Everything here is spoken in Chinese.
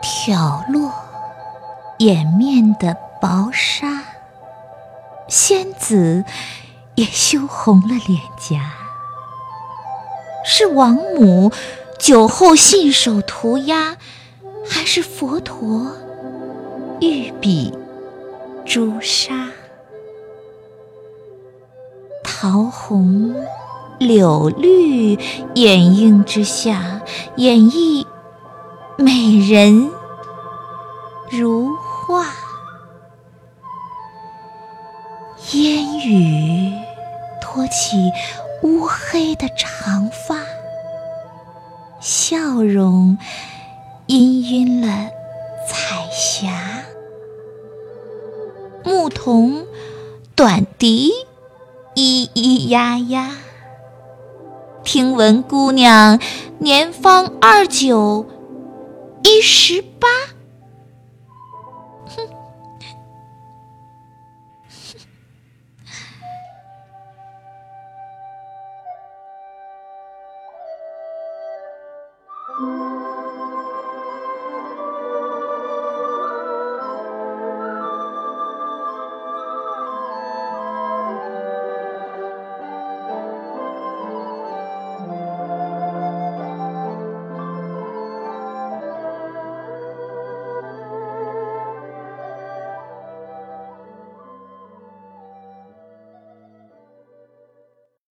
挑落掩面的薄纱，仙子也羞红了脸颊。是王母酒后信手涂鸦，还是佛陀御笔朱砂？桃红柳绿掩映之下，演绎美人如画。烟雨托起乌黑的长发，笑容氤氲了彩霞。牧童短笛。咿咿呀呀，听闻姑娘年方二九一十八。哼。